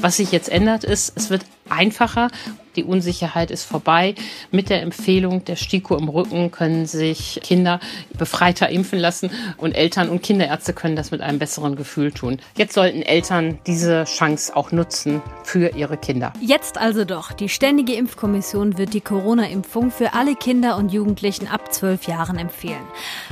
Was sich jetzt ändert, ist, es wird einfacher. Die Unsicherheit ist vorbei. Mit der Empfehlung der STIKO im Rücken können sich Kinder befreiter impfen lassen und Eltern und Kinderärzte können das mit einem besseren Gefühl tun. Jetzt sollten Eltern diese Chance auch nutzen für ihre Kinder. Jetzt also doch. Die Ständige Impfkommission wird die Corona-Impfung für alle Kinder und Jugendlichen ab zwölf Jahren empfehlen.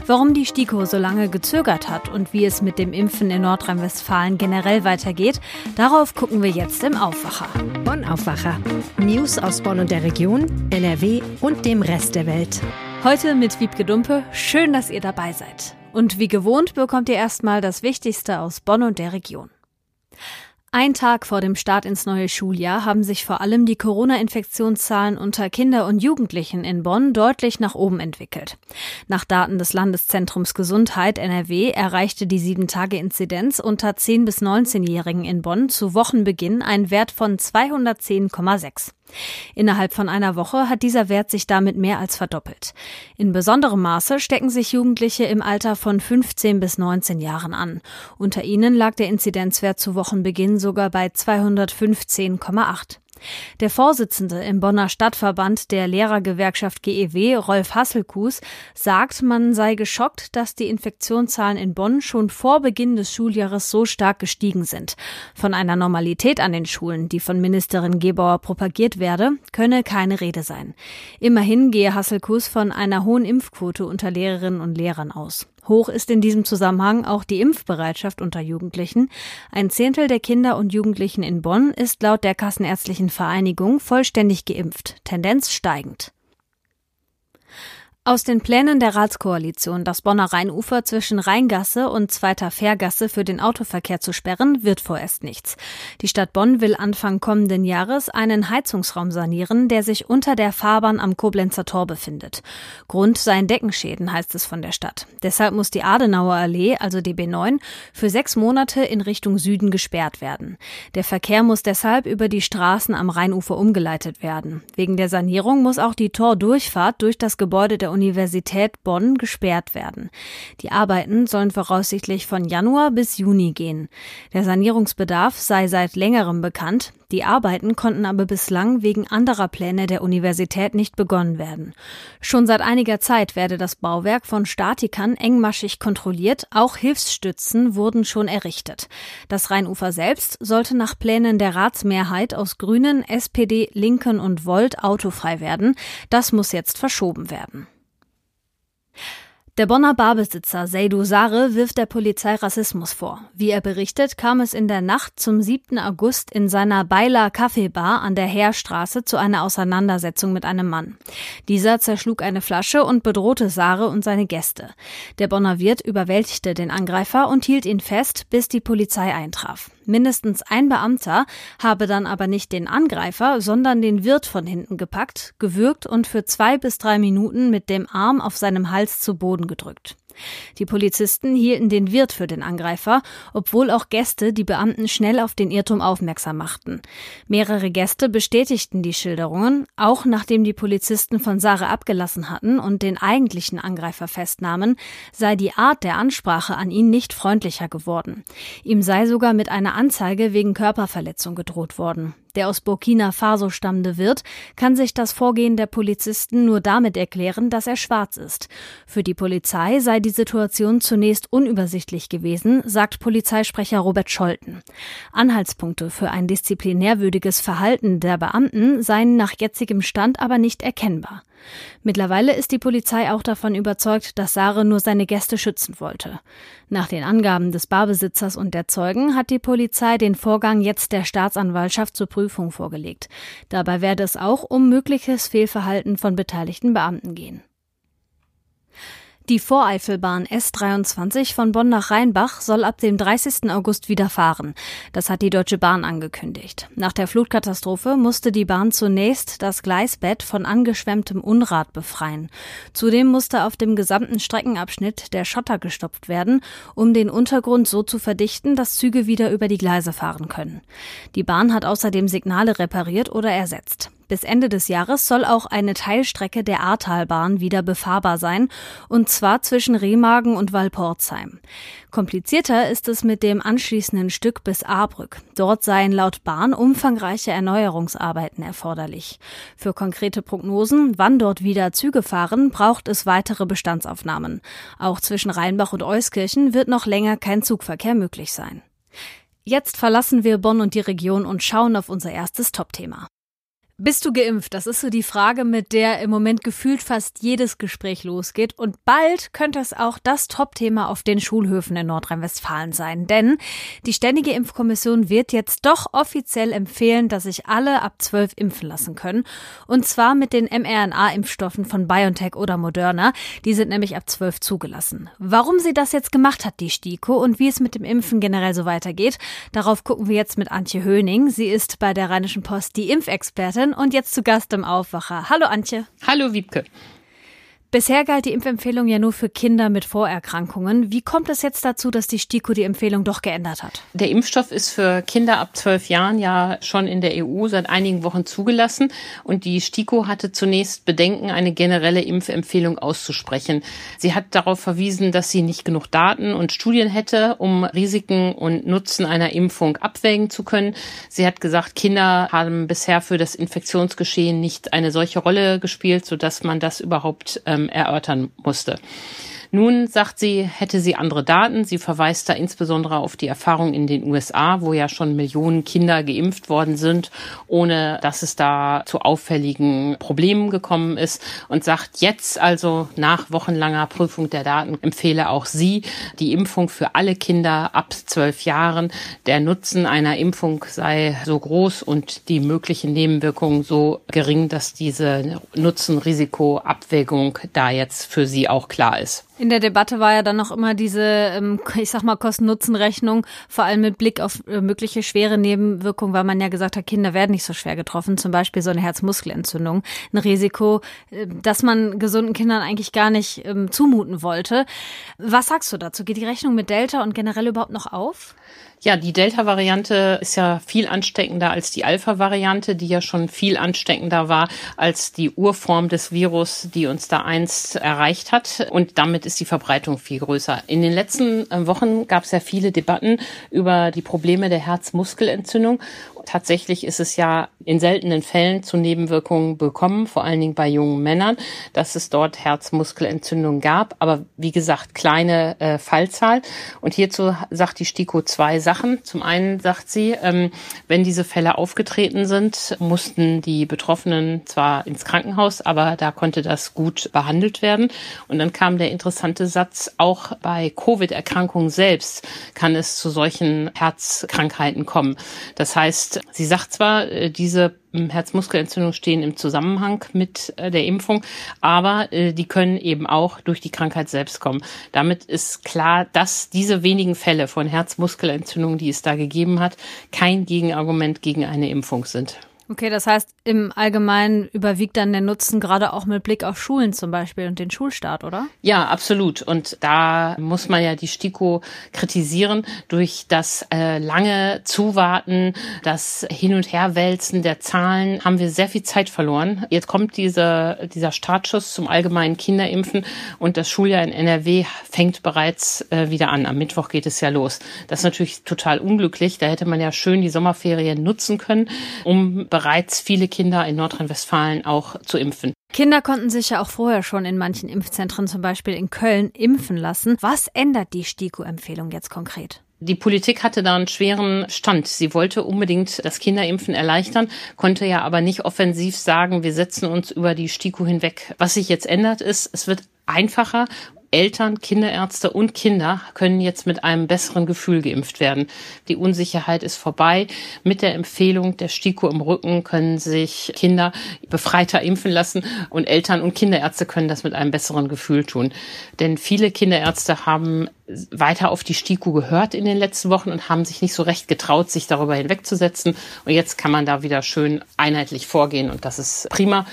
Warum die STIKO so lange gezögert hat und wie es mit dem Impfen in Nordrhein-Westfalen generell weitergeht, darauf gucken wir jetzt im Aufwacher. Bonn Aufwacher. News aus Bonn und der Region, NRW und dem Rest der Welt. Heute mit Wiebke Dumpe. Schön, dass ihr dabei seid. Und wie gewohnt bekommt ihr erstmal das Wichtigste aus Bonn und der Region. Ein Tag vor dem Start ins neue Schuljahr haben sich vor allem die Corona-Infektionszahlen unter Kinder und Jugendlichen in Bonn deutlich nach oben entwickelt. Nach Daten des Landeszentrums Gesundheit NRW erreichte die 7-Tage-Inzidenz unter 10- bis 19-Jährigen in Bonn zu Wochenbeginn einen Wert von 210,6. Innerhalb von einer Woche hat dieser Wert sich damit mehr als verdoppelt. In besonderem Maße stecken sich Jugendliche im Alter von 15 bis 19 Jahren an. Unter ihnen lag der Inzidenzwert zu Wochenbeginn sogar bei 215,8. Der Vorsitzende im Bonner Stadtverband der Lehrergewerkschaft GEW, Rolf Hasselkus, sagt, man sei geschockt, dass die Infektionszahlen in Bonn schon vor Beginn des Schuljahres so stark gestiegen sind. Von einer Normalität an den Schulen, die von Ministerin Gebauer propagiert werde, könne keine Rede sein. Immerhin gehe Hasselkus von einer hohen Impfquote unter Lehrerinnen und Lehrern aus. Hoch ist in diesem Zusammenhang auch die Impfbereitschaft unter Jugendlichen. Ein Zehntel der Kinder und Jugendlichen in Bonn ist laut der Kassenärztlichen Vereinigung vollständig geimpft, Tendenz steigend. Aus den Plänen der Ratskoalition, das Bonner Rheinufer zwischen Rheingasse und Zweiter Fährgasse für den Autoverkehr zu sperren, wird vorerst nichts. Die Stadt Bonn will Anfang kommenden Jahres einen Heizungsraum sanieren, der sich unter der Fahrbahn am Koblenzer Tor befindet. Grund seien Deckenschäden, heißt es von der Stadt. Deshalb muss die Adenauer Allee, also DB9, für sechs Monate in Richtung Süden gesperrt werden. Der Verkehr muss deshalb über die Straßen am Rheinufer umgeleitet werden. Wegen der Sanierung muss auch die Tordurchfahrt durch das Gebäude der Universität Bonn gesperrt werden. Die Arbeiten sollen voraussichtlich von Januar bis Juni gehen. Der Sanierungsbedarf sei seit längerem bekannt. Die Arbeiten konnten aber bislang wegen anderer Pläne der Universität nicht begonnen werden. Schon seit einiger Zeit werde das Bauwerk von Statikern engmaschig kontrolliert, auch Hilfsstützen wurden schon errichtet. Das Rheinufer selbst sollte nach Plänen der Ratsmehrheit aus Grünen, SPD, Linken und Volt autofrei werden. Das muss jetzt verschoben werden. Der Bonner Barbesitzer Seydou Sare wirft der Polizei Rassismus vor. Wie er berichtet, kam es in der Nacht zum 7. August in seiner Beiler Kaffeebar an der Heerstraße zu einer Auseinandersetzung mit einem Mann. Dieser zerschlug eine Flasche und bedrohte Sare und seine Gäste. Der Bonner Wirt überwältigte den Angreifer und hielt ihn fest, bis die Polizei eintraf. Mindestens ein Beamter habe dann aber nicht den Angreifer, sondern den Wirt von hinten gepackt, gewürgt und für zwei bis drei Minuten mit dem Arm auf seinem Hals zu Boden gedrückt. Die Polizisten hielten den Wirt für den Angreifer, obwohl auch Gäste die Beamten schnell auf den Irrtum aufmerksam machten. Mehrere Gäste bestätigten die Schilderungen, auch nachdem die Polizisten von Sarah abgelassen hatten und den eigentlichen Angreifer festnahmen, sei die Art der Ansprache an ihn nicht freundlicher geworden. Ihm sei sogar mit einer Anzeige wegen Körperverletzung gedroht worden. Der aus Burkina Faso stammende Wirt kann sich das Vorgehen der Polizisten nur damit erklären, dass er schwarz ist. Für die Polizei sei die Situation zunächst unübersichtlich gewesen, sagt Polizeisprecher Robert Scholten. Anhaltspunkte für ein disziplinärwürdiges Verhalten der Beamten seien nach jetzigem Stand aber nicht erkennbar. Mittlerweile ist die Polizei auch davon überzeugt, dass Sare nur seine Gäste schützen wollte. Nach den Angaben des Barbesitzers und der Zeugen hat die Polizei den Vorgang jetzt der Staatsanwaltschaft zur Prüfung vorgelegt. Dabei werde es auch um mögliches Fehlverhalten von beteiligten Beamten gehen. Die Voreifelbahn S23 von Bonn nach Rheinbach soll ab dem 30. August wieder fahren. Das hat die Deutsche Bahn angekündigt. Nach der Flutkatastrophe musste die Bahn zunächst das Gleisbett von angeschwemmtem Unrat befreien. Zudem musste auf dem gesamten Streckenabschnitt der Schotter gestopft werden, um den Untergrund so zu verdichten, dass Züge wieder über die Gleise fahren können. Die Bahn hat außerdem Signale repariert oder ersetzt. Bis Ende des Jahres soll auch eine Teilstrecke der Ahrtalbahn wieder befahrbar sein, und zwar zwischen Remagen und Walporzheim. Komplizierter ist es mit dem anschließenden Stück bis Ahrbrück. Dort seien laut Bahn umfangreiche Erneuerungsarbeiten erforderlich. Für konkrete Prognosen, wann dort wieder Züge fahren, braucht es weitere Bestandsaufnahmen. Auch zwischen Rheinbach und Euskirchen wird noch länger kein Zugverkehr möglich sein. Jetzt verlassen wir Bonn und die Region und schauen auf unser erstes Topthema. Bist du geimpft? Das ist so die Frage, mit der im Moment gefühlt fast jedes Gespräch losgeht. Und bald könnte es auch das Top-Thema auf den Schulhöfen in Nordrhein-Westfalen sein. Denn die Ständige Impfkommission wird jetzt doch offiziell empfehlen, dass sich alle ab 12 impfen lassen können. Und zwar mit den mRNA-Impfstoffen von BioNTech oder Moderna. Die sind nämlich ab 12 zugelassen. Warum sie das jetzt gemacht hat, die STIKO, und wie es mit dem Impfen generell so weitergeht, darauf gucken wir jetzt mit Antje Höning. Sie ist bei der Rheinischen Post die Impfexpertin Expertin und jetzt zu Gast im Aufwacher. Hallo Antje. Hallo Wiebke. Bisher galt die Impfempfehlung ja nur für Kinder mit Vorerkrankungen. Wie kommt es jetzt dazu, dass die STIKO die Empfehlung doch geändert hat? Der Impfstoff ist für Kinder ab zwölf Jahren ja schon in der EU seit einigen Wochen zugelassen. Und die STIKO hatte zunächst Bedenken, eine generelle Impfempfehlung auszusprechen. Sie hat darauf verwiesen, dass sie nicht genug Daten und Studien hätte, um Risiken und Nutzen einer Impfung abwägen zu können. Sie hat gesagt, Kinder haben bisher für das Infektionsgeschehen nicht eine solche Rolle gespielt, sodass man das überhaupt ähm, erörtern musste. Nun sagt sie, hätte sie andere Daten. Sie verweist da insbesondere auf die Erfahrung in den USA, wo ja schon Millionen Kinder geimpft worden sind, ohne dass es da zu auffälligen Problemen gekommen ist und sagt jetzt also nach wochenlanger Prüfung der Daten empfehle auch sie die Impfung für alle Kinder ab zwölf Jahren. Der Nutzen einer Impfung sei so groß und die möglichen Nebenwirkungen so gering, dass diese Nutzen-Risiko-Abwägung da jetzt für sie auch klar ist. In der Debatte war ja dann noch immer diese, ähm, ich sag mal, Kosten-Nutzen-Rechnung, vor allem mit Blick auf äh, mögliche schwere Nebenwirkungen, weil man ja gesagt hat, Kinder werden nicht so schwer getroffen, zum Beispiel so eine Herzmuskelentzündung, ein Risiko, äh, das man gesunden Kindern eigentlich gar nicht ähm, zumuten wollte. Was sagst du dazu? Geht die Rechnung mit Delta und generell überhaupt noch auf? Ja, die Delta-Variante ist ja viel ansteckender als die Alpha-Variante, die ja schon viel ansteckender war als die Urform des Virus, die uns da einst erreicht hat. Und damit ist die Verbreitung viel größer. In den letzten äh, Wochen gab es ja viele Debatten über die Probleme der Herzmuskelentzündung. Tatsächlich ist es ja in seltenen Fällen zu Nebenwirkungen bekommen, vor allen Dingen bei jungen Männern, dass es dort Herzmuskelentzündungen gab. Aber wie gesagt, kleine äh, Fallzahl. Und hierzu sagt die STIKO zwei Sachen. Zum einen sagt sie, ähm, wenn diese Fälle aufgetreten sind, mussten die Betroffenen zwar ins Krankenhaus, aber da konnte das gut behandelt werden. Und dann kam der interessante Satz, auch bei Covid-Erkrankungen selbst kann es zu solchen Herzkrankheiten kommen. Das heißt, sie sagt zwar, äh, diese hm, Herzmuskelentzündungen stehen im Zusammenhang mit äh, der Impfung, aber äh, die können eben auch durch die Krankheit selbst kommen. Damit ist klar, dass diese wenigen Fälle von Herzmuskelentzündungen, die es da gegeben hat, kein Gegenargument gegen eine Impfung sind. Okay, das heißt, im Allgemeinen überwiegt dann der Nutzen gerade auch mit Blick auf Schulen zum Beispiel und den Schulstart, oder? Ja, absolut. Und da muss man ja die STIKO kritisieren durch das äh, lange Zuwarten, das Hin- und Herwälzen der Zahlen haben wir sehr viel Zeit verloren. Jetzt kommt diese, dieser Startschuss zum allgemeinen Kinderimpfen und das Schuljahr in NRW fängt bereits äh, wieder an. Am Mittwoch geht es ja los. Das ist natürlich total unglücklich. Da hätte man ja schön die Sommerferien nutzen können, um bereits viele Kinder in Nordrhein-Westfalen auch zu impfen. Kinder konnten sich ja auch vorher schon in manchen Impfzentren, zum Beispiel in Köln, impfen lassen. Was ändert die STIKO-Empfehlung jetzt konkret? Die Politik hatte da einen schweren Stand. Sie wollte unbedingt das Kinderimpfen erleichtern, konnte ja aber nicht offensiv sagen, wir setzen uns über die STIKO hinweg. Was sich jetzt ändert, ist, es wird einfacher Eltern, Kinderärzte und Kinder können jetzt mit einem besseren Gefühl geimpft werden. Die Unsicherheit ist vorbei. Mit der Empfehlung der STIKO im Rücken können sich Kinder befreiter impfen lassen und Eltern und Kinderärzte können das mit einem besseren Gefühl tun. Denn viele Kinderärzte haben weiter auf die STIKO gehört in den letzten Wochen und haben sich nicht so recht getraut, sich darüber hinwegzusetzen. Und jetzt kann man da wieder schön einheitlich vorgehen und das ist prima.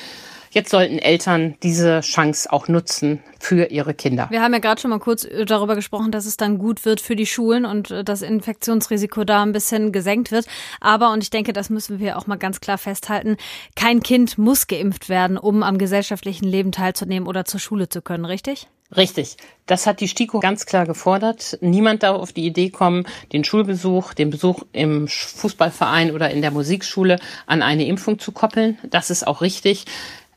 Jetzt sollten Eltern diese Chance auch nutzen für ihre Kinder. Wir haben ja gerade schon mal kurz äh, darüber gesprochen, dass es dann gut wird für die Schulen und äh, das Infektionsrisiko da ein bisschen gesenkt wird. Aber, und ich denke, das müssen wir auch mal ganz klar festhalten, kein Kind muss geimpft werden, um am gesellschaftlichen Leben teilzunehmen oder zur Schule zu können, richtig? Richtig. Das hat die STIKO ganz klar gefordert. Niemand darf auf die Idee kommen, den Schulbesuch, den Besuch im Fußballverein oder in der Musikschule an eine Impfung zu koppeln. Das ist auch richtig.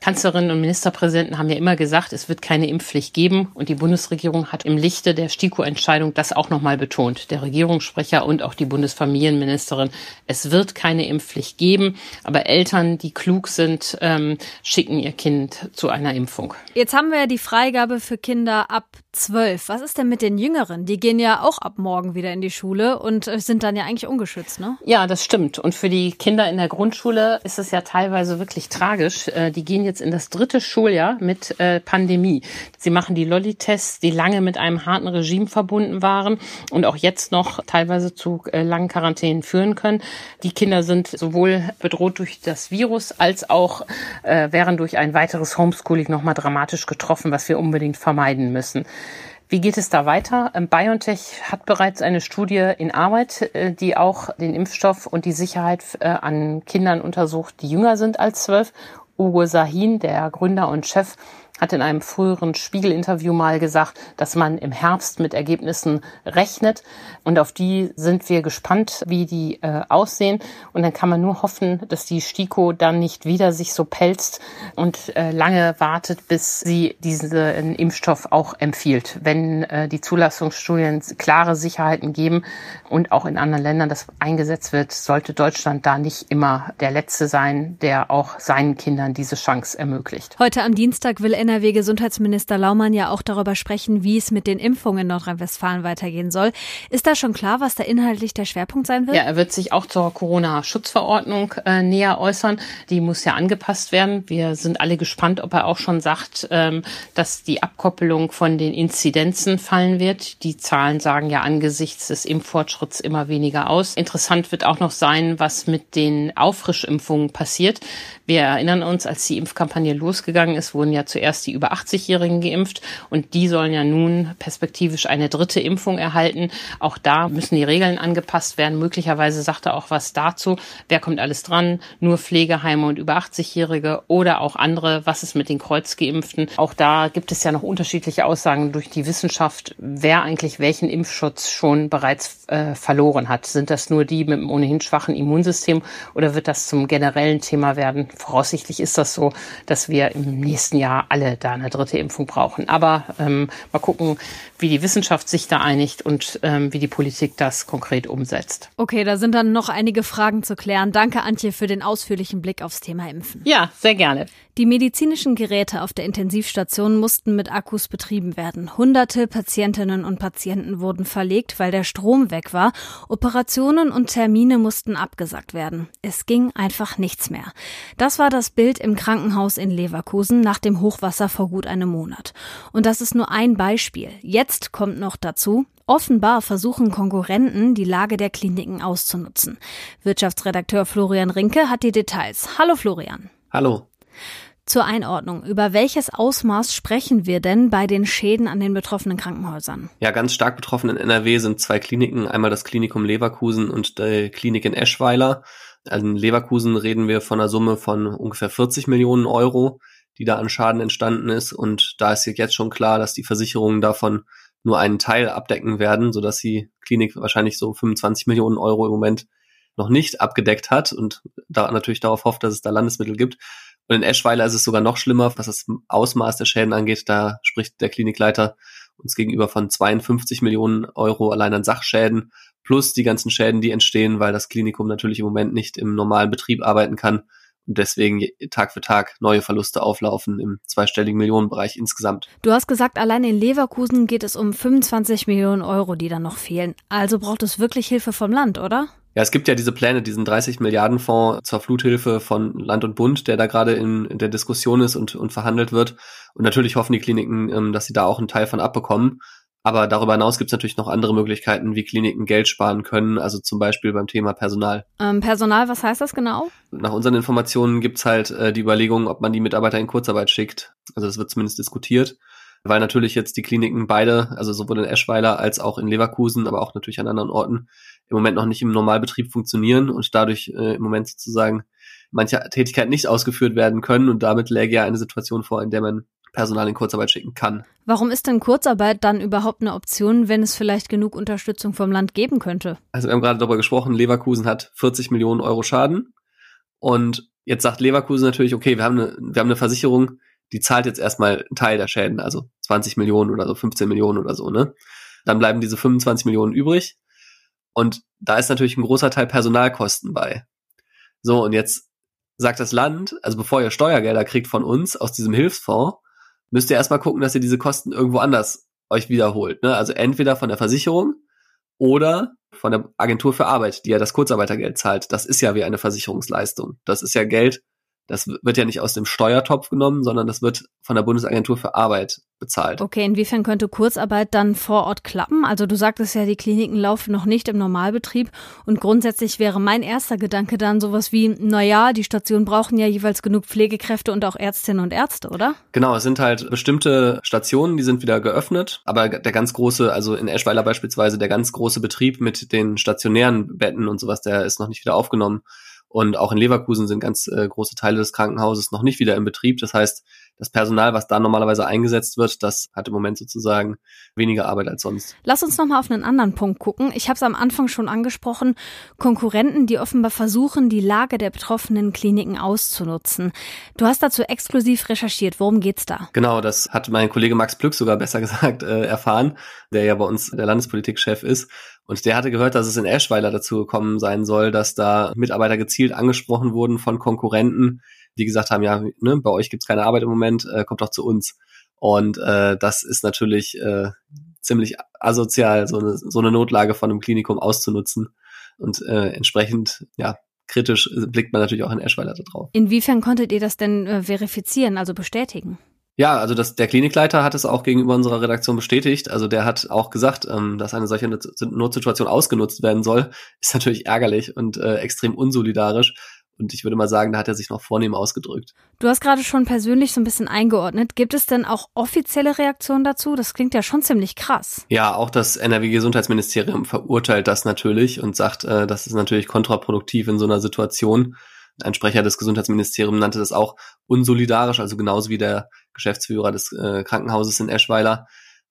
Kanzlerinnen und Ministerpräsidenten haben ja immer gesagt, es wird keine Impfpflicht geben. Und die Bundesregierung hat im Lichte der STIKO-Entscheidung das auch nochmal betont. Der Regierungssprecher und auch die Bundesfamilienministerin. Es wird keine Impfpflicht geben. Aber Eltern, die klug sind, ähm, schicken ihr Kind zu einer Impfung. Jetzt haben wir ja die Freigabe für Kinder ab zwölf. Was ist denn mit den Jüngeren? Die gehen ja auch ab morgen wieder in die Schule und äh, sind dann ja eigentlich ungeschützt, ne? Ja, das stimmt. Und für die Kinder in der Grundschule ist es ja teilweise wirklich tragisch. Äh, die gehen jetzt in das dritte Schuljahr mit äh, Pandemie. Sie machen die Lolli-Tests, die lange mit einem harten Regime verbunden waren und auch jetzt noch teilweise zu langen Quarantänen führen können. Die Kinder sind sowohl bedroht durch das Virus als auch wären durch ein weiteres Homeschooling nochmal dramatisch getroffen, was wir unbedingt vermeiden müssen. Wie geht es da weiter? Ähm, BioNTech hat bereits eine Studie in Arbeit, äh, die auch den Impfstoff und die Sicherheit äh, an Kindern untersucht, die jünger sind als zwölf. Ugo Sahin, der Gründer und Chef hat in einem früheren Spiegel-Interview mal gesagt, dass man im Herbst mit Ergebnissen rechnet. Und auf die sind wir gespannt, wie die äh, aussehen. Und dann kann man nur hoffen, dass die STIKO dann nicht wieder sich so pelzt und äh, lange wartet, bis sie diesen Impfstoff auch empfiehlt. Wenn äh, die Zulassungsstudien klare Sicherheiten geben und auch in anderen Ländern das eingesetzt wird, sollte Deutschland da nicht immer der Letzte sein, der auch seinen Kindern diese Chance ermöglicht. Heute am Dienstag will NRW-Gesundheitsminister Laumann ja auch darüber sprechen, wie es mit den Impfungen in Nordrhein-Westfalen weitergehen soll. Ist da schon klar, was da inhaltlich der Schwerpunkt sein wird? Ja, er wird sich auch zur Corona-Schutzverordnung äh, näher äußern. Die muss ja angepasst werden. Wir sind alle gespannt, ob er auch schon sagt, ähm, dass die Abkoppelung von den Inzidenzen fallen wird. Die Zahlen sagen ja angesichts des Impffortschritts immer weniger aus. Interessant wird auch noch sein, was mit den Auffrischimpfungen passiert. Wir erinnern uns, als die Impfkampagne losgegangen ist, wurden ja zuerst die über 80-Jährigen geimpft und die sollen ja nun perspektivisch eine dritte Impfung erhalten. Auch da müssen die Regeln angepasst werden. Möglicherweise sagt er auch was dazu. Wer kommt alles dran? Nur Pflegeheime und über 80-Jährige oder auch andere. Was ist mit den Kreuzgeimpften? Auch da gibt es ja noch unterschiedliche Aussagen durch die Wissenschaft, wer eigentlich welchen Impfschutz schon bereits äh, verloren hat. Sind das nur die mit einem ohnehin schwachen Immunsystem oder wird das zum generellen Thema werden? voraussichtlich ist das so, dass wir im nächsten Jahr alle da eine dritte Impfung brauchen. Aber ähm, mal gucken, wie die Wissenschaft sich da einigt und ähm, wie die Politik das konkret umsetzt. Okay, da sind dann noch einige Fragen zu klären. Danke, Antje, für den ausführlichen Blick aufs Thema Impfen. Ja, sehr gerne. Die medizinischen Geräte auf der Intensivstation mussten mit Akkus betrieben werden. Hunderte Patientinnen und Patienten wurden verlegt, weil der Strom weg war. Operationen und Termine mussten abgesagt werden. Es ging einfach nichts mehr. Das war das Bild im Krankenhaus in Leverkusen nach dem Hochwasser vor gut einem Monat. Und das ist nur ein Beispiel. Jetzt kommt noch dazu, Offenbar versuchen Konkurrenten, die Lage der Kliniken auszunutzen. Wirtschaftsredakteur Florian Rinke hat die Details. Hallo Florian. Hallo. Zur Einordnung, über welches Ausmaß sprechen wir denn bei den Schäden an den betroffenen Krankenhäusern? Ja, ganz stark betroffen in NRW sind zwei Kliniken, einmal das Klinikum Leverkusen und die Klinik in Eschweiler. Also in Leverkusen reden wir von einer Summe von ungefähr 40 Millionen Euro, die da an Schaden entstanden ist. Und da ist jetzt schon klar, dass die Versicherungen davon nur einen Teil abdecken werden, sodass die Klinik wahrscheinlich so 25 Millionen Euro im Moment noch nicht abgedeckt hat und da natürlich darauf hofft, dass es da Landesmittel gibt. Und in Eschweiler ist es sogar noch schlimmer, was das Ausmaß der Schäden angeht. Da spricht der Klinikleiter uns gegenüber von 52 Millionen Euro allein an Sachschäden plus die ganzen Schäden, die entstehen, weil das Klinikum natürlich im Moment nicht im normalen Betrieb arbeiten kann und deswegen Tag für Tag neue Verluste auflaufen im zweistelligen Millionenbereich insgesamt. Du hast gesagt, allein in Leverkusen geht es um 25 Millionen Euro, die dann noch fehlen. Also braucht es wirklich Hilfe vom Land, oder? Ja, es gibt ja diese Pläne, diesen 30 Milliarden Fonds zur Fluthilfe von Land und Bund, der da gerade in, in, der Diskussion ist und, und verhandelt wird. Und natürlich hoffen die Kliniken, ähm, dass sie da auch einen Teil von abbekommen. Aber darüber hinaus gibt es natürlich noch andere Möglichkeiten, wie Kliniken Geld sparen können, also zum Beispiel beim Thema Personal. Ähm, Personal, was heißt das genau? Nach unseren Informationen gibt's halt äh, die Überlegung, ob man die Mitarbeiter in Kurzarbeit schickt. Also das wird zumindest diskutiert, weil natürlich jetzt die Kliniken beide, also sowohl in Eschweiler als auch in Leverkusen, aber auch natürlich an anderen Orten, im Moment noch nicht im Normalbetrieb funktionieren und dadurch äh, im Moment sozusagen manche Tätigkeiten nicht ausgeführt werden können und damit läge ja eine Situation vor, in der man Personal in Kurzarbeit schicken kann. Warum ist denn Kurzarbeit dann überhaupt eine Option, wenn es vielleicht genug Unterstützung vom Land geben könnte? Also wir haben gerade darüber gesprochen, Leverkusen hat 40 Millionen Euro Schaden. Und jetzt sagt Leverkusen natürlich, okay, wir haben eine, wir haben eine Versicherung, die zahlt jetzt erstmal einen Teil der Schäden, also 20 Millionen oder so, 15 Millionen oder so, ne? Dann bleiben diese 25 Millionen übrig. Und da ist natürlich ein großer Teil Personalkosten bei. So, und jetzt sagt das Land, also bevor ihr Steuergelder kriegt von uns aus diesem Hilfsfonds, müsst ihr erstmal gucken, dass ihr diese Kosten irgendwo anders euch wiederholt. Ne? Also entweder von der Versicherung oder von der Agentur für Arbeit, die ja das Kurzarbeitergeld zahlt. Das ist ja wie eine Versicherungsleistung. Das ist ja Geld, das wird ja nicht aus dem Steuertopf genommen, sondern das wird von der Bundesagentur für Arbeit bezahlt. Okay, inwiefern könnte Kurzarbeit dann vor Ort klappen? Also du sagtest ja, die Kliniken laufen noch nicht im Normalbetrieb und grundsätzlich wäre mein erster Gedanke dann sowas wie, naja, die Stationen brauchen ja jeweils genug Pflegekräfte und auch Ärztinnen und Ärzte, oder? Genau, es sind halt bestimmte Stationen, die sind wieder geöffnet, aber der ganz große, also in Eschweiler beispielsweise, der ganz große Betrieb mit den stationären Betten und sowas, der ist noch nicht wieder aufgenommen. Und auch in Leverkusen sind ganz äh, große Teile des Krankenhauses noch nicht wieder in Betrieb. Das heißt, das Personal, was da normalerweise eingesetzt wird, das hat im Moment sozusagen weniger Arbeit als sonst. Lass uns nochmal auf einen anderen Punkt gucken. Ich habe es am Anfang schon angesprochen. Konkurrenten, die offenbar versuchen, die Lage der betroffenen Kliniken auszunutzen. Du hast dazu exklusiv recherchiert. Worum geht's da? Genau, das hat mein Kollege Max Plück sogar besser gesagt äh, erfahren, der ja bei uns der Landespolitikchef ist. Und der hatte gehört, dass es in Eschweiler dazu gekommen sein soll, dass da Mitarbeiter gezielt angesprochen wurden von Konkurrenten, die gesagt haben, ja, ne, bei euch gibt's keine Arbeit im Moment, äh, kommt doch zu uns. Und äh, das ist natürlich äh, ziemlich asozial, so eine, so eine Notlage von einem Klinikum auszunutzen. Und äh, entsprechend, ja, kritisch blickt man natürlich auch in Eschweiler da drauf. Inwiefern konntet ihr das denn äh, verifizieren, also bestätigen? Ja, also das, der Klinikleiter hat es auch gegenüber unserer Redaktion bestätigt. Also der hat auch gesagt, ähm, dass eine solche Notsituation ausgenutzt werden soll. Ist natürlich ärgerlich und äh, extrem unsolidarisch. Und ich würde mal sagen, da hat er sich noch vornehm ausgedrückt. Du hast gerade schon persönlich so ein bisschen eingeordnet. Gibt es denn auch offizielle Reaktionen dazu? Das klingt ja schon ziemlich krass. Ja, auch das NRW-Gesundheitsministerium verurteilt das natürlich und sagt, äh, das ist natürlich kontraproduktiv in so einer Situation. Ein Sprecher des Gesundheitsministeriums nannte das auch unsolidarisch, also genauso wie der Geschäftsführer des äh, Krankenhauses in Eschweiler.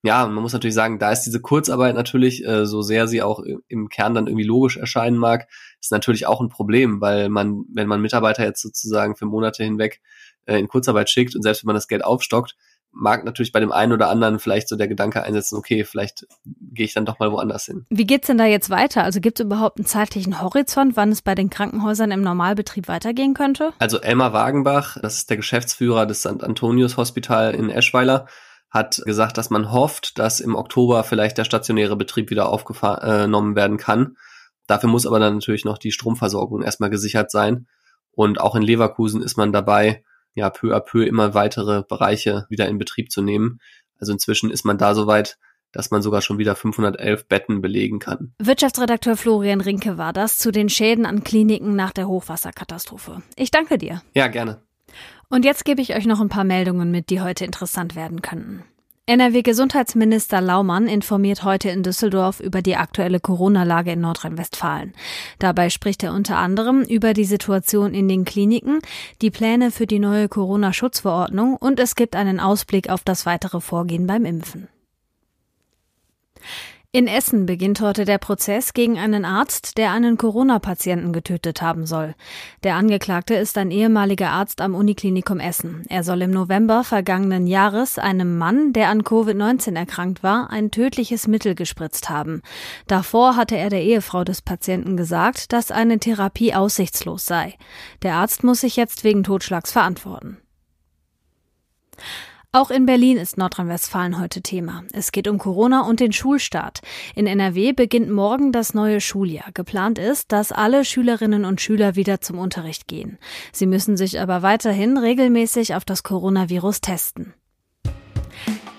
Ja, man muss natürlich sagen, da ist diese Kurzarbeit natürlich, äh, so sehr sie auch im Kern dann irgendwie logisch erscheinen mag, ist natürlich auch ein Problem, weil man, wenn man Mitarbeiter jetzt sozusagen für Monate hinweg äh, in Kurzarbeit schickt und selbst wenn man das Geld aufstockt, mag natürlich bei dem einen oder anderen vielleicht so der Gedanke einsetzen, okay, vielleicht gehe ich dann doch mal woanders hin. Wie geht's denn da jetzt weiter? Also gibt es überhaupt einen zeitlichen Horizont, wann es bei den Krankenhäusern im Normalbetrieb weitergehen könnte? Also Elmar Wagenbach, das ist der Geschäftsführer des St. Antonius Hospital in Eschweiler, hat gesagt, dass man hofft, dass im Oktober vielleicht der stationäre Betrieb wieder aufgenommen werden kann. Dafür muss aber dann natürlich noch die Stromversorgung erstmal gesichert sein. Und auch in Leverkusen ist man dabei, ja, peu à peu immer weitere Bereiche wieder in Betrieb zu nehmen. Also inzwischen ist man da soweit, dass man sogar schon wieder 511 Betten belegen kann. Wirtschaftsredakteur Florian Rinke war das zu den Schäden an Kliniken nach der Hochwasserkatastrophe. Ich danke dir. Ja, gerne. Und jetzt gebe ich euch noch ein paar Meldungen mit, die heute interessant werden könnten. NRW-Gesundheitsminister Laumann informiert heute in Düsseldorf über die aktuelle Corona-Lage in Nordrhein-Westfalen. Dabei spricht er unter anderem über die Situation in den Kliniken, die Pläne für die neue Corona-Schutzverordnung und es gibt einen Ausblick auf das weitere Vorgehen beim Impfen. In Essen beginnt heute der Prozess gegen einen Arzt, der einen Corona-Patienten getötet haben soll. Der Angeklagte ist ein ehemaliger Arzt am Uniklinikum Essen. Er soll im November vergangenen Jahres einem Mann, der an Covid-19 erkrankt war, ein tödliches Mittel gespritzt haben. Davor hatte er der Ehefrau des Patienten gesagt, dass eine Therapie aussichtslos sei. Der Arzt muss sich jetzt wegen Totschlags verantworten. Auch in Berlin ist Nordrhein-Westfalen heute Thema. Es geht um Corona und den Schulstart. In NRW beginnt morgen das neue Schuljahr. Geplant ist, dass alle Schülerinnen und Schüler wieder zum Unterricht gehen. Sie müssen sich aber weiterhin regelmäßig auf das Coronavirus testen.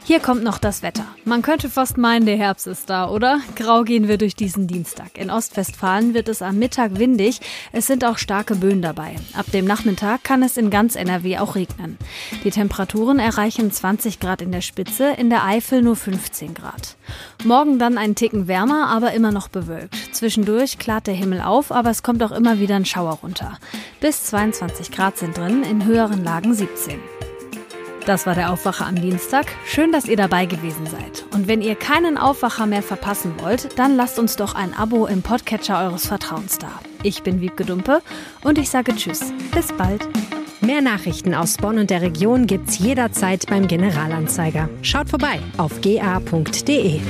Hier kommt noch das Wetter. Man könnte fast meinen, der Herbst ist da, oder? Grau gehen wir durch diesen Dienstag. In Ostwestfalen wird es am Mittag windig. Es sind auch starke Böen dabei. Ab dem Nachmittag kann es in ganz NRW auch regnen. Die Temperaturen erreichen 20 Grad in der Spitze, in der Eifel nur 15 Grad. Morgen dann ein Ticken wärmer, aber immer noch bewölkt. Zwischendurch klart der Himmel auf, aber es kommt auch immer wieder ein Schauer runter. Bis 22 Grad sind drin, in höheren Lagen 17. Das war der Aufwacher am Dienstag. Schön, dass ihr dabei gewesen seid. Und wenn ihr keinen Aufwacher mehr verpassen wollt, dann lasst uns doch ein Abo im Podcatcher eures Vertrauens da. Ich bin Wiebke Dumpe und ich sage Tschüss. Bis bald. Mehr Nachrichten aus Bonn und der Region gibt's jederzeit beim Generalanzeiger. Schaut vorbei auf ga.de.